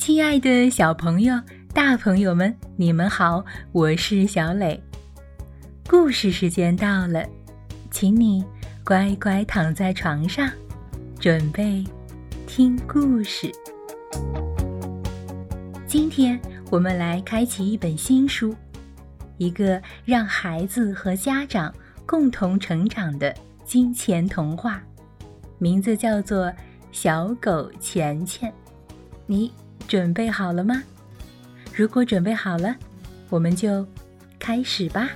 亲爱的小朋友、大朋友们，你们好，我是小磊。故事时间到了，请你乖乖躺在床上，准备听故事。今天我们来开启一本新书，一个让孩子和家长共同成长的金钱童话，名字叫做《小狗钱钱》。你。准备好了吗？如果准备好了，我们就开始吧。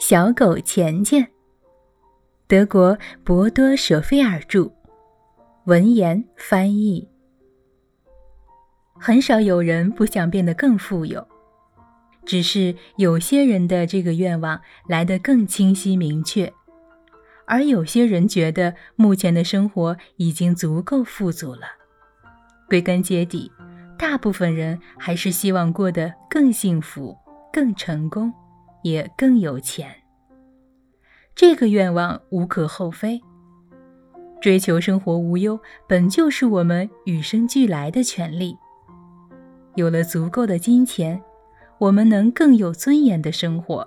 小狗钱钱，德国博多舍菲尔著，文言翻译。很少有人不想变得更富有，只是有些人的这个愿望来得更清晰明确，而有些人觉得目前的生活已经足够富足了。归根结底，大部分人还是希望过得更幸福、更成功，也更有钱。这个愿望无可厚非，追求生活无忧本就是我们与生俱来的权利。有了足够的金钱，我们能更有尊严的生活，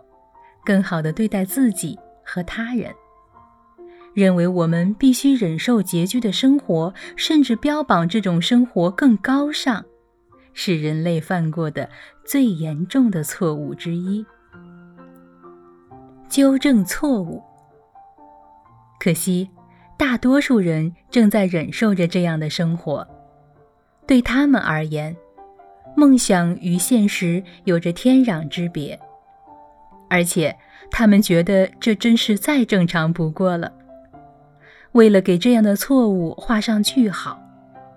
更好的对待自己和他人。认为我们必须忍受拮据的生活，甚至标榜这种生活更高尚，是人类犯过的最严重的错误之一。纠正错误。可惜，大多数人正在忍受着这样的生活，对他们而言。梦想与现实有着天壤之别，而且他们觉得这真是再正常不过了。为了给这样的错误画上句号，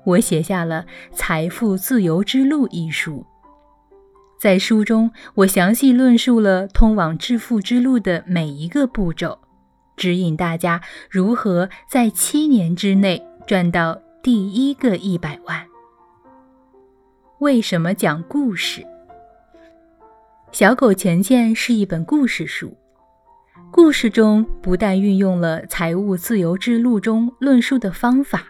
我写下了《财富自由之路》一书。在书中，我详细论述了通往致富之路的每一个步骤，指引大家如何在七年之内赚到第一个一百万。为什么讲故事？小狗钱钱是一本故事书。故事中不但运用了财务自由之路中论述的方法，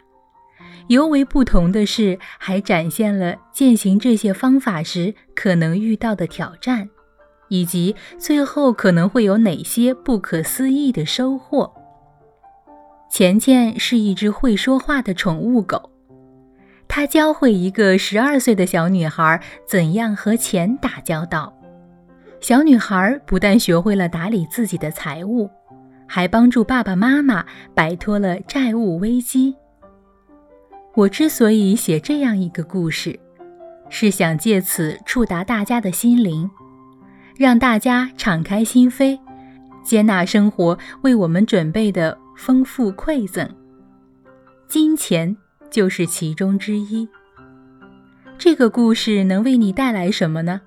尤为不同的是，还展现了践行这些方法时可能遇到的挑战，以及最后可能会有哪些不可思议的收获。钱钱是一只会说话的宠物狗。他教会一个十二岁的小女孩怎样和钱打交道。小女孩不但学会了打理自己的财务，还帮助爸爸妈妈摆脱了债务危机。我之所以写这样一个故事，是想借此触达大家的心灵，让大家敞开心扉，接纳生活为我们准备的丰富馈赠。金钱。就是其中之一。这个故事能为你带来什么呢？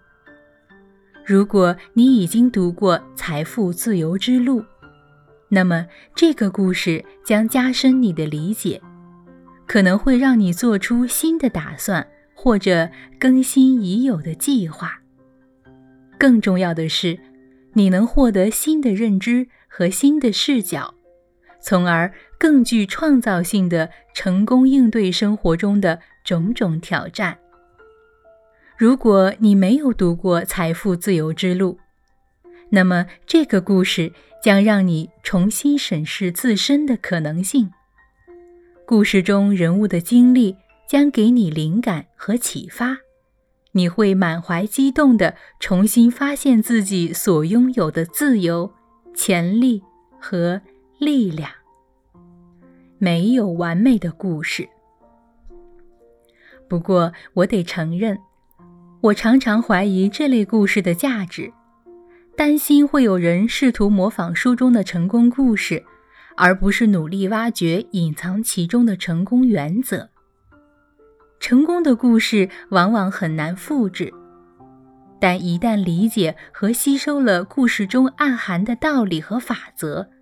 如果你已经读过《财富自由之路》，那么这个故事将加深你的理解，可能会让你做出新的打算，或者更新已有的计划。更重要的是，你能获得新的认知和新的视角。从而更具创造性的成功应对生活中的种种挑战。如果你没有读过《财富自由之路》，那么这个故事将让你重新审视自身的可能性。故事中人物的经历将给你灵感和启发，你会满怀激动地重新发现自己所拥有的自由、潜力和。力量没有完美的故事，不过我得承认，我常常怀疑这类故事的价值，担心会有人试图模仿书中的成功故事，而不是努力挖掘隐藏其中的成功原则。成功的故事往往很难复制，但一旦理解和吸收了故事中暗含的道理和法则。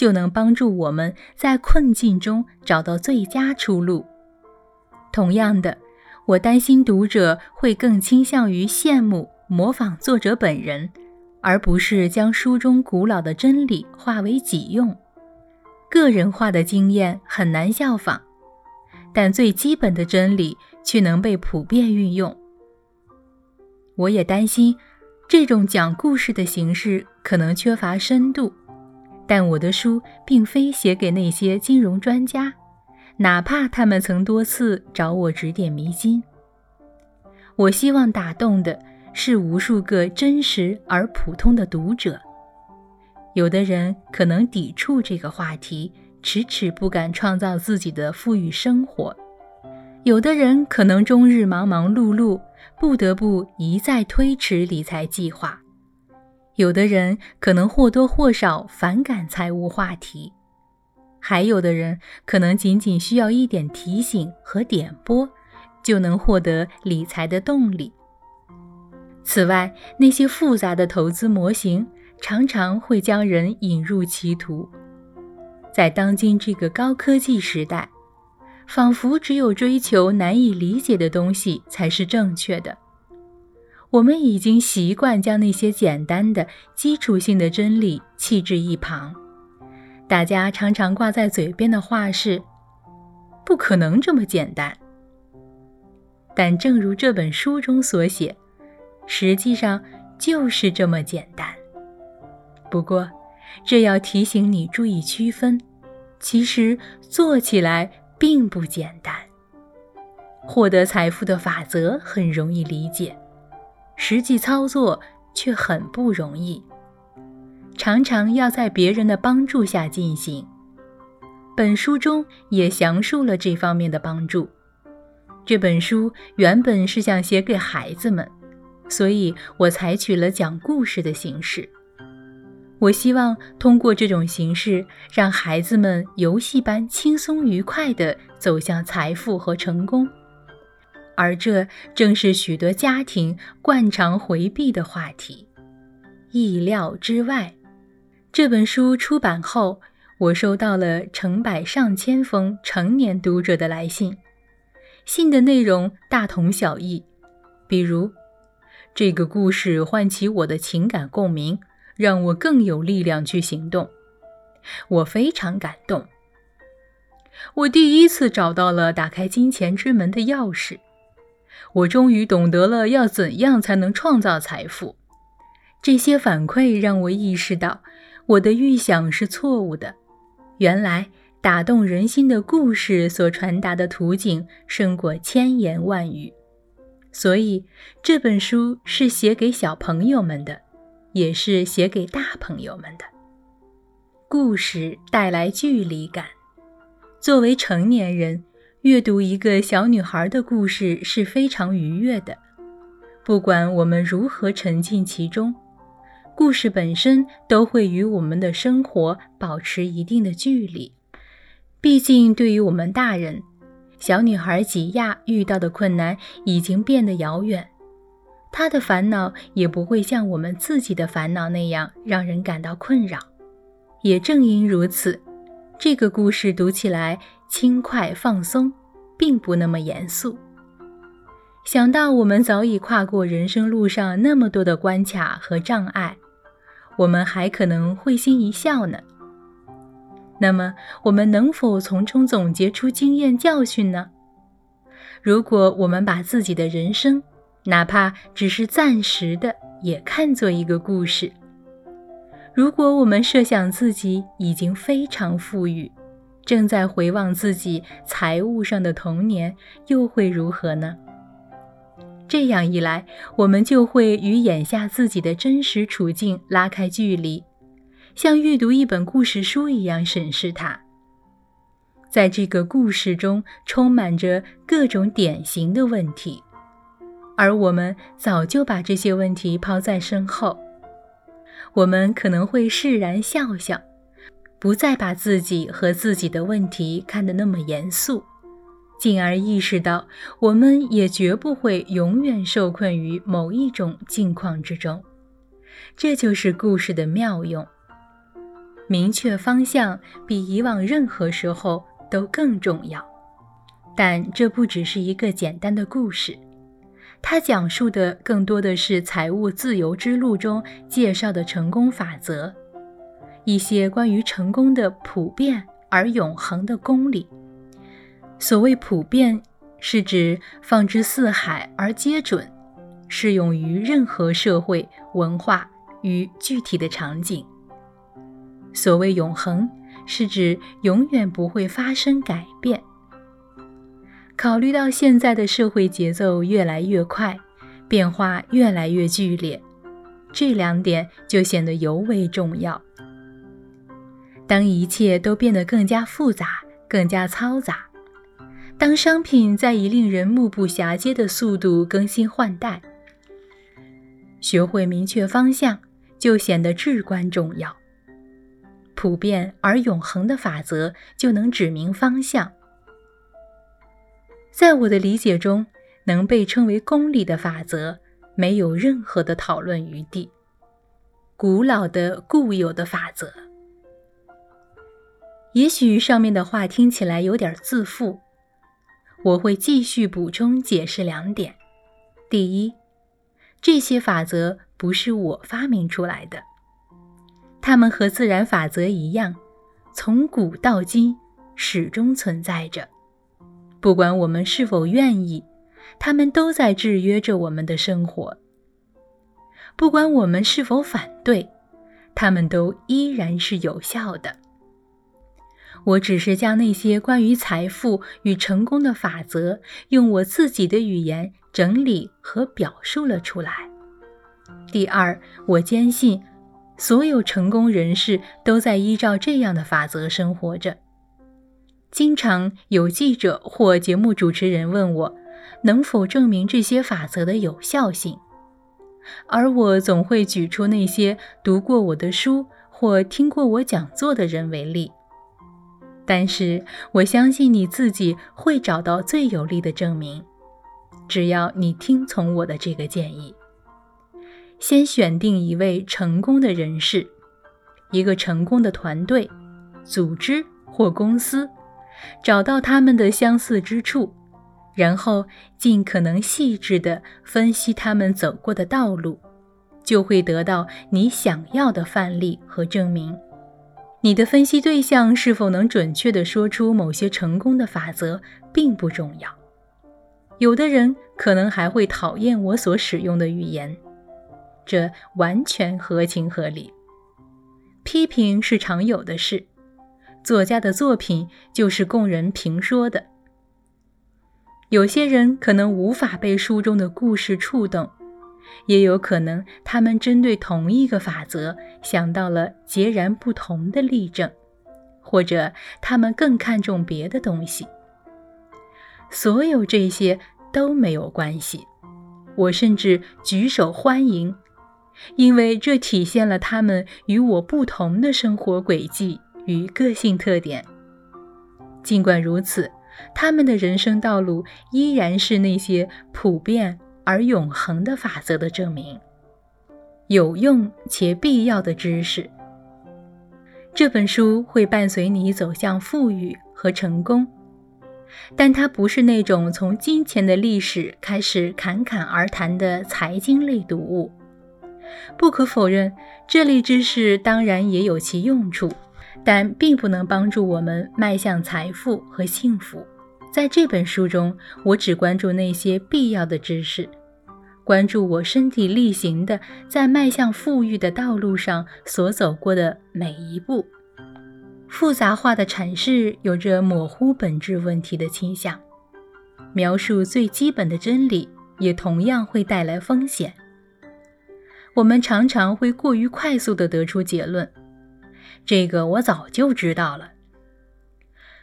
就能帮助我们在困境中找到最佳出路。同样的，我担心读者会更倾向于羡慕、模仿作者本人，而不是将书中古老的真理化为己用。个人化的经验很难效仿，但最基本的真理却能被普遍运用。我也担心，这种讲故事的形式可能缺乏深度。但我的书并非写给那些金融专家，哪怕他们曾多次找我指点迷津。我希望打动的是无数个真实而普通的读者。有的人可能抵触这个话题，迟迟不敢创造自己的富裕生活；有的人可能终日忙忙碌碌，不得不一再推迟理财计划。有的人可能或多或少反感财务话题，还有的人可能仅仅需要一点提醒和点拨，就能获得理财的动力。此外，那些复杂的投资模型常常会将人引入歧途。在当今这个高科技时代，仿佛只有追求难以理解的东西才是正确的。我们已经习惯将那些简单的、基础性的真理弃置一旁。大家常常挂在嘴边的话是：“不可能这么简单。”但正如这本书中所写，实际上就是这么简单。不过，这要提醒你注意区分：其实做起来并不简单。获得财富的法则很容易理解。实际操作却很不容易，常常要在别人的帮助下进行。本书中也详述了这方面的帮助。这本书原本是想写给孩子们，所以我采取了讲故事的形式。我希望通过这种形式，让孩子们游戏般轻松愉快地走向财富和成功。而这正是许多家庭惯常回避的话题。意料之外，这本书出版后，我收到了成百上千封成年读者的来信，信的内容大同小异，比如：“这个故事唤起我的情感共鸣，让我更有力量去行动。”我非常感动。我第一次找到了打开金钱之门的钥匙。我终于懂得了要怎样才能创造财富。这些反馈让我意识到，我的预想是错误的。原来打动人心的故事所传达的图景胜过千言万语。所以这本书是写给小朋友们的，也是写给大朋友们的。故事带来距离感。作为成年人。阅读一个小女孩的故事是非常愉悦的，不管我们如何沉浸其中，故事本身都会与我们的生活保持一定的距离。毕竟，对于我们大人，小女孩吉亚遇到的困难已经变得遥远，她的烦恼也不会像我们自己的烦恼那样让人感到困扰。也正因如此。这个故事读起来轻快放松，并不那么严肃。想到我们早已跨过人生路上那么多的关卡和障碍，我们还可能会心一笑呢。那么，我们能否从中总结出经验教训呢？如果我们把自己的人生，哪怕只是暂时的，也看作一个故事。如果我们设想自己已经非常富裕，正在回望自己财务上的童年，又会如何呢？这样一来，我们就会与眼下自己的真实处境拉开距离，像阅读一本故事书一样审视它。在这个故事中，充满着各种典型的问题，而我们早就把这些问题抛在身后。我们可能会释然笑笑，不再把自己和自己的问题看得那么严肃，进而意识到，我们也绝不会永远受困于某一种境况之中。这就是故事的妙用。明确方向比以往任何时候都更重要。但这不只是一个简单的故事，它讲述的更多的是财务自由之路中介绍的成功法则，一些关于成功的普遍而永恒的公理。所谓普遍，是指放之四海而皆准，适用于任何社会文化与具体的场景。所谓永恒，是指永远不会发生改变。考虑到现在的社会节奏越来越快，变化越来越剧烈，这两点就显得尤为重要。当一切都变得更加复杂、更加嘈杂，当商品在以令人目不暇接的速度更新换代，学会明确方向就显得至关重要。普遍而永恒的法则就能指明方向。在我的理解中，能被称为公理的法则没有任何的讨论余地。古老的固有的法则。也许上面的话听起来有点自负，我会继续补充解释两点。第一，这些法则不是我发明出来的。它们和自然法则一样，从古到今始终存在着。不管我们是否愿意，它们都在制约着我们的生活。不管我们是否反对，它们都依然是有效的。我只是将那些关于财富与成功的法则，用我自己的语言整理和表述了出来。第二，我坚信。所有成功人士都在依照这样的法则生活着。经常有记者或节目主持人问我，能否证明这些法则的有效性，而我总会举出那些读过我的书或听过我讲座的人为例。但是我相信你自己会找到最有力的证明，只要你听从我的这个建议。先选定一位成功的人士，一个成功的团队、组织或公司，找到他们的相似之处，然后尽可能细致地分析他们走过的道路，就会得到你想要的范例和证明。你的分析对象是否能准确地说出某些成功的法则并不重要，有的人可能还会讨厌我所使用的语言。这完全合情合理。批评是常有的事，作家的作品就是供人评说的。有些人可能无法被书中的故事触动，也有可能他们针对同一个法则想到了截然不同的例证，或者他们更看重别的东西。所有这些都没有关系，我甚至举手欢迎。因为这体现了他们与我不同的生活轨迹与个性特点。尽管如此，他们的人生道路依然是那些普遍而永恒的法则的证明，有用且必要的知识。这本书会伴随你走向富裕和成功，但它不是那种从金钱的历史开始侃侃而谈的财经类读物。不可否认，这类知识当然也有其用处，但并不能帮助我们迈向财富和幸福。在这本书中，我只关注那些必要的知识，关注我身体力行的在迈向富裕的道路上所走过的每一步。复杂化的阐释有着模糊本质问题的倾向，描述最基本的真理也同样会带来风险。我们常常会过于快速地得出结论，这个我早就知道了。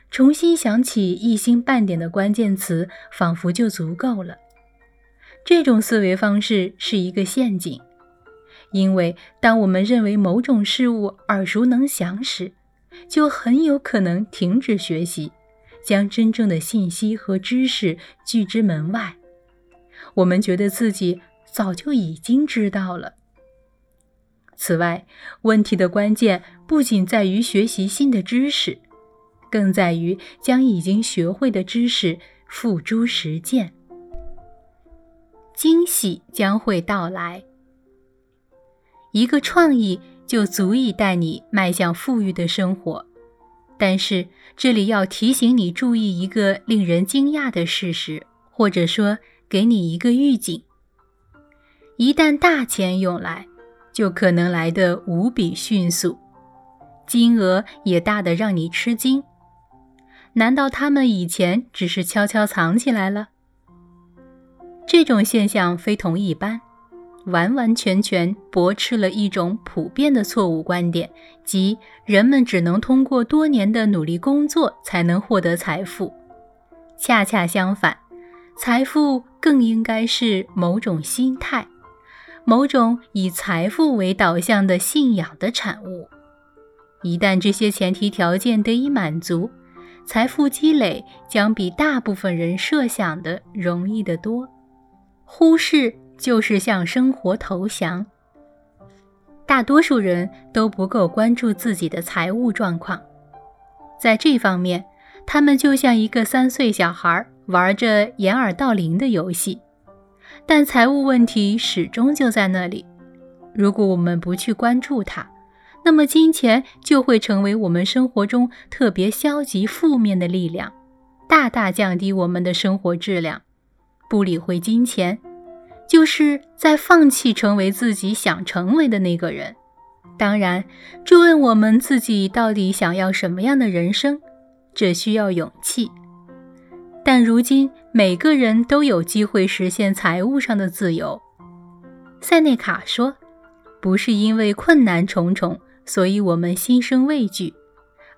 重新想起一星半点的关键词，仿佛就足够了。这种思维方式是一个陷阱，因为当我们认为某种事物耳熟能详时，就很有可能停止学习，将真正的信息和知识拒之门外。我们觉得自己早就已经知道了。此外，问题的关键不仅在于学习新的知识，更在于将已经学会的知识付诸实践，惊喜将会到来。一个创意就足以带你迈向富裕的生活，但是这里要提醒你注意一个令人惊讶的事实，或者说给你一个预警：一旦大钱涌来，就可能来得无比迅速，金额也大得让你吃惊。难道他们以前只是悄悄藏起来了？这种现象非同一般。完完全全驳斥了一种普遍的错误观点，即人们只能通过多年的努力工作才能获得财富。恰恰相反，财富更应该是某种心态，某种以财富为导向的信仰的产物。一旦这些前提条件得以满足，财富积累将比大部分人设想的容易得多。忽视。就是向生活投降。大多数人都不够关注自己的财务状况，在这方面，他们就像一个三岁小孩玩着掩耳盗铃的游戏。但财务问题始终就在那里。如果我们不去关注它，那么金钱就会成为我们生活中特别消极负面的力量，大大降低我们的生活质量。不理会金钱。就是在放弃成为自己想成为的那个人。当然，追问我们自己到底想要什么样的人生，这需要勇气。但如今每个人都有机会实现财务上的自由。塞内卡说：“不是因为困难重重，所以我们心生畏惧，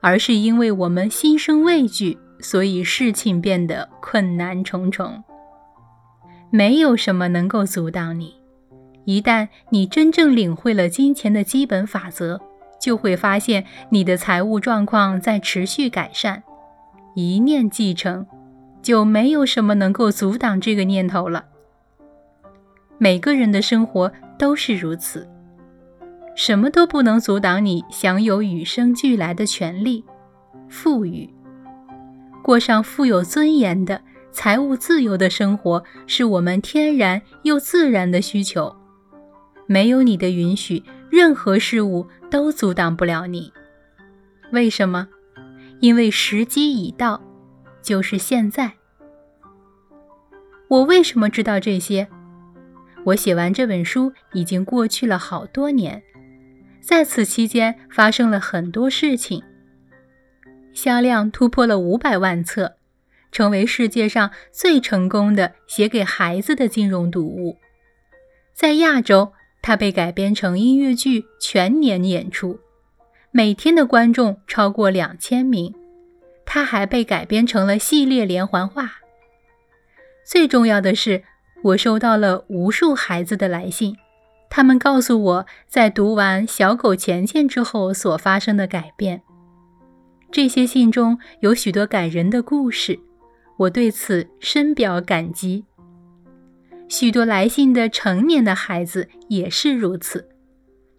而是因为我们心生畏惧，所以事情变得困难重重。”没有什么能够阻挡你。一旦你真正领会了金钱的基本法则，就会发现你的财务状况在持续改善。一念继承，就没有什么能够阻挡这个念头了。每个人的生活都是如此，什么都不能阻挡你享有与生俱来的权利、富裕，过上富有尊严的。财务自由的生活是我们天然又自然的需求，没有你的允许，任何事物都阻挡不了你。为什么？因为时机已到，就是现在。我为什么知道这些？我写完这本书已经过去了好多年，在此期间发生了很多事情，销量突破了五百万册。成为世界上最成功的写给孩子的金融读物，在亚洲，它被改编成音乐剧，全年演出，每天的观众超过两千名。它还被改编成了系列连环画。最重要的是，我收到了无数孩子的来信，他们告诉我在读完《小狗钱钱》之后所发生的改变。这些信中有许多感人的故事。我对此深表感激。许多来信的成年的孩子也是如此，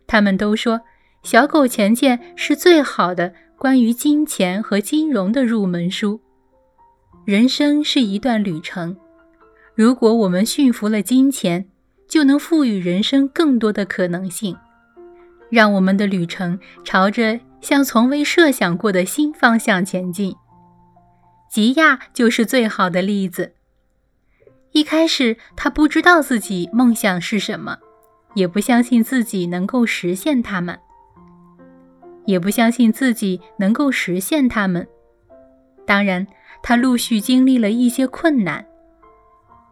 他们都说《小狗钱钱》是最好的关于金钱和金融的入门书。人生是一段旅程，如果我们驯服了金钱，就能赋予人生更多的可能性，让我们的旅程朝着向从未设想过的新方向前进。吉亚就是最好的例子。一开始，他不知道自己梦想是什么，也不相信自己能够实现它们，也不相信自己能够实现它们。当然，他陆续经历了一些困难，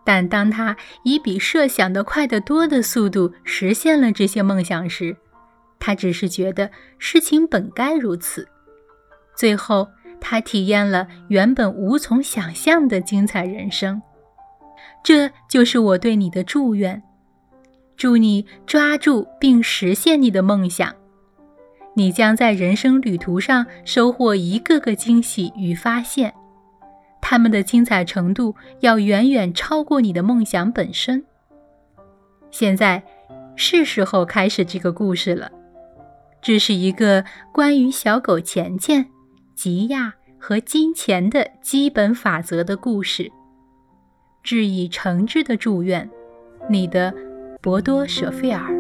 但当他以比设想的快得多的速度实现了这些梦想时，他只是觉得事情本该如此。最后。他体验了原本无从想象的精彩人生，这就是我对你的祝愿。祝你抓住并实现你的梦想，你将在人生旅途上收获一个个惊喜与发现，他们的精彩程度要远远超过你的梦想本身。现在是时候开始这个故事了，这是一个关于小狗钱钱。吉亚和金钱的基本法则的故事。致以诚挚的祝愿，你的博多舍费尔。